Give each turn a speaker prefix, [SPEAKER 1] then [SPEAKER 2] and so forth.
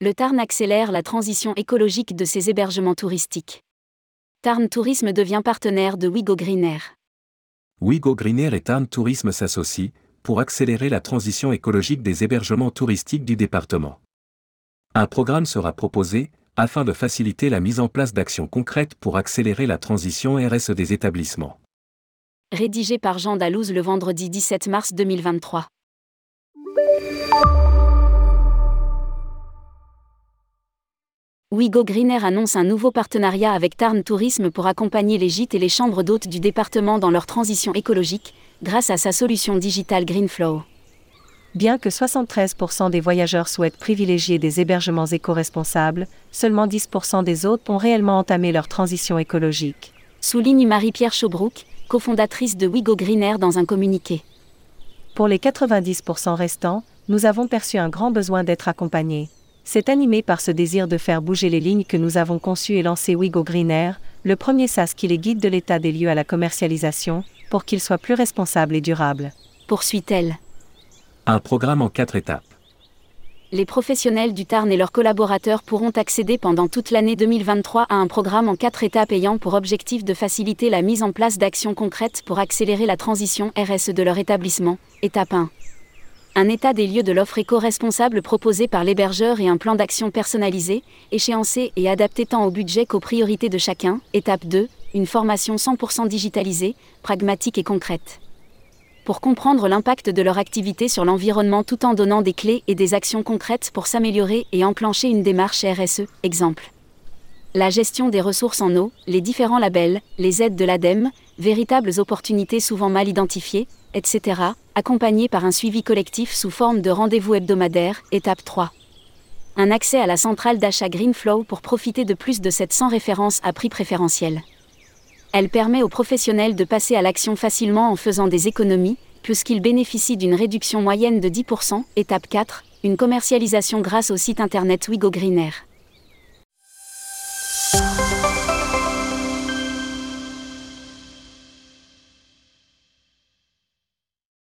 [SPEAKER 1] Le Tarn accélère la transition écologique de ses hébergements touristiques. Tarn Tourisme devient partenaire de Wigo Green Air.
[SPEAKER 2] Wigo Green Air et Tarn Tourisme s'associent pour accélérer la transition écologique des hébergements touristiques du département. Un programme sera proposé afin de faciliter la mise en place d'actions concrètes pour accélérer la transition RSE des établissements.
[SPEAKER 1] Rédigé par Jean Dalouse le vendredi 17 mars 2023. Wigo Greenair annonce un nouveau partenariat avec Tarn Tourisme pour accompagner les gîtes et les chambres d'hôtes du département dans leur transition écologique, grâce à sa solution digitale Greenflow.
[SPEAKER 3] Bien que 73% des voyageurs souhaitent privilégier des hébergements éco-responsables, seulement 10% des autres ont réellement entamé leur transition écologique.
[SPEAKER 1] Souligne Marie-Pierre Chaubrook, cofondatrice de Wigo Greenair dans un communiqué.
[SPEAKER 3] Pour les 90% restants, nous avons perçu un grand besoin d'être accompagnés. C'est animé par ce désir de faire bouger les lignes que nous avons conçu et lancé Wigo Green Air, le premier SaaS qui les guide de l'état des lieux à la commercialisation, pour qu'ils soient plus responsables et durables.
[SPEAKER 1] Poursuit-elle.
[SPEAKER 2] Un programme en quatre étapes.
[SPEAKER 1] Les professionnels du Tarn et leurs collaborateurs pourront accéder pendant toute l'année 2023 à un programme en quatre étapes ayant pour objectif de faciliter la mise en place d'actions concrètes pour accélérer la transition RSE de leur établissement. Étape 1 un état des lieux de l'offre éco-responsable proposée par l'hébergeur et un plan d'action personnalisé, échéancé et adapté tant au budget qu'aux priorités de chacun. Étape 2, une formation 100% digitalisée, pragmatique et concrète. Pour comprendre l'impact de leur activité sur l'environnement tout en donnant des clés et des actions concrètes pour s'améliorer et enclencher une démarche RSE, exemple. La gestion des ressources en eau, les différents labels, les aides de l'ADEME, véritables opportunités souvent mal identifiées, etc., accompagné par un suivi collectif sous forme de rendez-vous hebdomadaire, étape 3. Un accès à la centrale d'achat Greenflow pour profiter de plus de 700 références à prix préférentiel. Elle permet aux professionnels de passer à l'action facilement en faisant des économies, puisqu'ils bénéficient d'une réduction moyenne de 10%, étape 4, une commercialisation grâce au site internet Wigo Green Air.